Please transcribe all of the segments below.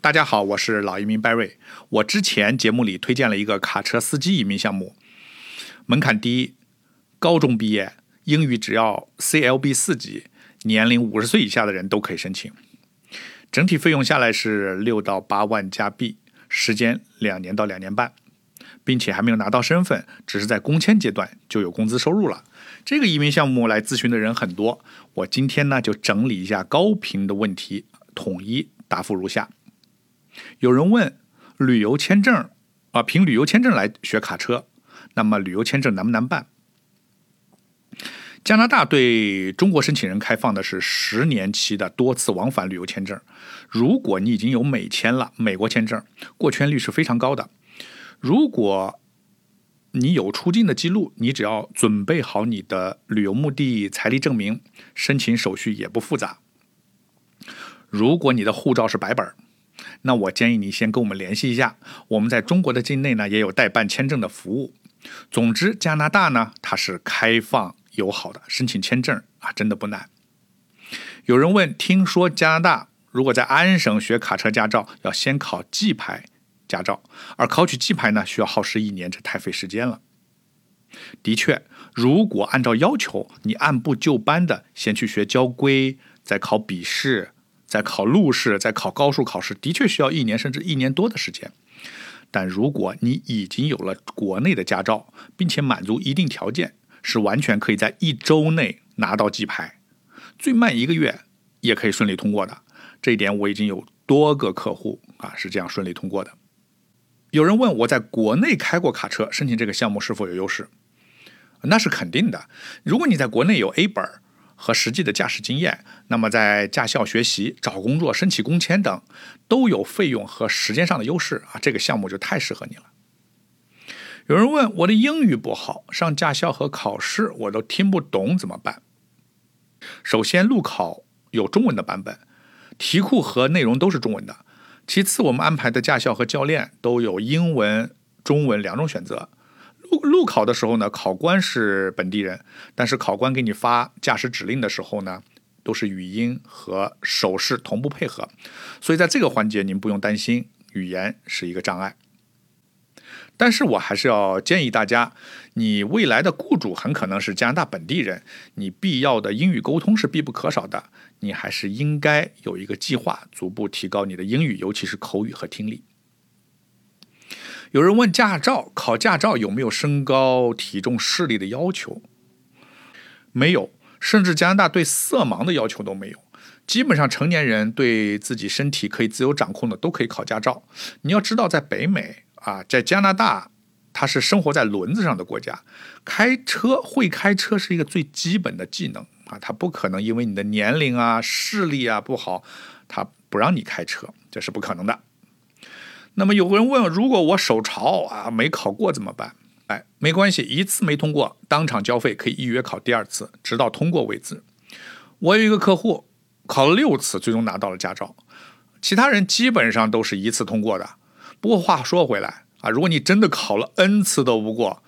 大家好，我是老移民 Barry。我之前节目里推荐了一个卡车司机移民项目，门槛低，高中毕业，英语只要 CLB 四级，年龄五十岁以下的人都可以申请。整体费用下来是六到八万加币，时间两年到两年半，并且还没有拿到身份，只是在工签阶段就有工资收入了。这个移民项目来咨询的人很多，我今天呢就整理一下高频的问题，统一答复如下。有人问旅游签证啊，凭旅游签证来学卡车，那么旅游签证难不难办？加拿大对中国申请人开放的是十年期的多次往返旅游签证。如果你已经有美签了，美国签证过签率是非常高的。如果你有出境的记录，你只要准备好你的旅游目的、财力证明，申请手续也不复杂。如果你的护照是白本儿。那我建议你先跟我们联系一下，我们在中国的境内呢也有代办签证的服务。总之，加拿大呢它是开放友好的，申请签证啊真的不难。有人问，听说加拿大如果在安省学卡车驾照，要先考 G 牌驾照，而考取 G 牌呢需要耗时一年，这太费时间了。的确，如果按照要求，你按部就班的先去学交规，再考笔试。在考路试，在考高数考试，的确需要一年甚至一年多的时间。但如果你已经有了国内的驾照，并且满足一定条件，是完全可以在一周内拿到 G 牌，最慢一个月也可以顺利通过的。这一点我已经有多个客户啊是这样顺利通过的。有人问我在国内开过卡车，申请这个项目是否有优势？那是肯定的。如果你在国内有 A 本儿。和实际的驾驶经验，那么在驾校学习、找工作、申请工签等，都有费用和时间上的优势啊！这个项目就太适合你了。有人问我的英语不好，上驾校和考试我都听不懂怎么办？首先，路考有中文的版本，题库和内容都是中文的。其次，我们安排的驾校和教练都有英文、中文两种选择。路路考的时候呢，考官是本地人，但是考官给你发驾驶指令的时候呢，都是语音和手势同步配合，所以在这个环节您不用担心语言是一个障碍。但是我还是要建议大家，你未来的雇主很可能是加拿大本地人，你必要的英语沟通是必不可少的，你还是应该有一个计划，逐步提高你的英语，尤其是口语和听力。有人问驾照考驾照有没有身高、体重、视力的要求？没有，甚至加拿大对色盲的要求都没有。基本上成年人对自己身体可以自由掌控的都可以考驾照。你要知道，在北美啊，在加拿大，它是生活在轮子上的国家，开车会开车是一个最基本的技能啊，它不可能因为你的年龄啊、视力啊不好，它不让你开车，这是不可能的。那么有个人问，如果我手潮啊没考过怎么办？哎，没关系，一次没通过，当场交费，可以预约考第二次，直到通过为止。我有一个客户考了六次，最终拿到了驾照，其他人基本上都是一次通过的。不过话说回来啊，如果你真的考了 N 次都不过，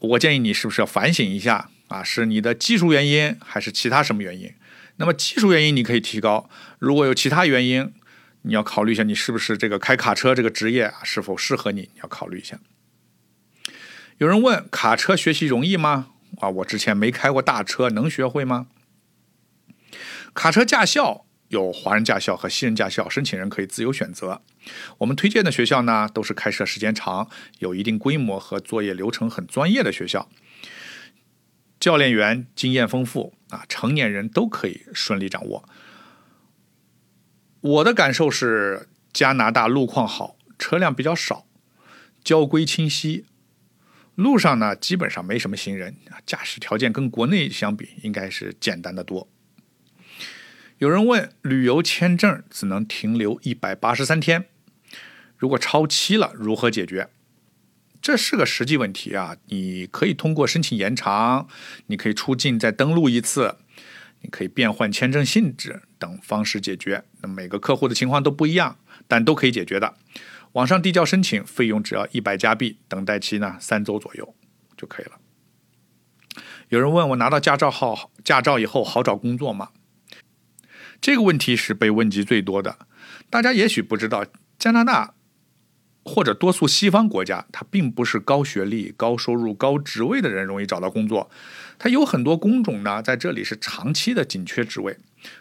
我建议你是不是要反省一下啊？是你的技术原因还是其他什么原因？那么技术原因你可以提高，如果有其他原因。你要考虑一下，你是不是这个开卡车这个职业啊，是否适合你？你要考虑一下。有人问卡车学习容易吗？啊，我之前没开过大车，能学会吗？卡车驾校有华人驾校和西人驾校，申请人可以自由选择。我们推荐的学校呢，都是开设时间长、有一定规模和作业流程很专业的学校，教练员经验丰富啊，成年人都可以顺利掌握。我的感受是，加拿大路况好，车辆比较少，交规清晰，路上呢基本上没什么行人，驾驶条件跟国内相比应该是简单的多。有人问，旅游签证只能停留一百八十三天，如果超期了如何解决？这是个实际问题啊，你可以通过申请延长，你可以出境再登录一次。可以变换签证性质等方式解决。那每个客户的情况都不一样，但都可以解决的。网上递交申请，费用只要一百加币，等待期呢三周左右就可以了。有人问我拿到驾照号驾照以后好找工作吗？这个问题是被问及最多的。大家也许不知道，加拿大或者多数西方国家，它并不是高学历、高收入、高职位的人容易找到工作，它有很多工种呢，在这里是长期的紧缺职位，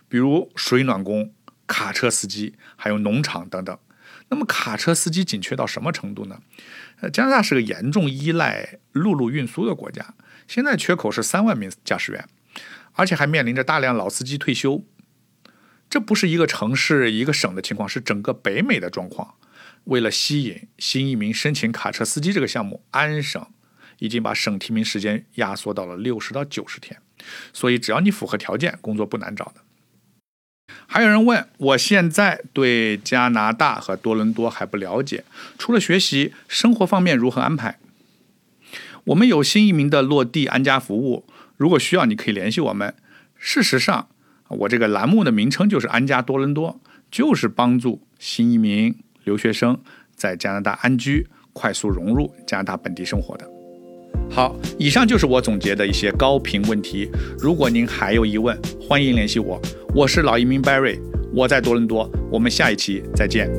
比如水暖工、卡车司机，还有农场等等。那么卡车司机紧缺到什么程度呢？呃，加拿大是个严重依赖陆路运输的国家，现在缺口是三万名驾驶员，而且还面临着大量老司机退休。这不是一个城市、一个省的情况，是整个北美的状况。为了吸引新移民申请卡车司机这个项目，安省已经把省提名时间压缩到了六十到九十天。所以，只要你符合条件，工作不难找的。还有人问，我现在对加拿大和多伦多还不了解，除了学习，生活方面如何安排？我们有新移民的落地安家服务，如果需要，你可以联系我们。事实上，我这个栏目的名称就是安家多伦多，就是帮助新移民留学生在加拿大安居，快速融入加拿大本地生活的。好，以上就是我总结的一些高频问题。如果您还有疑问，欢迎联系我。我是老移民 Barry，我在多伦多。我们下一期再见。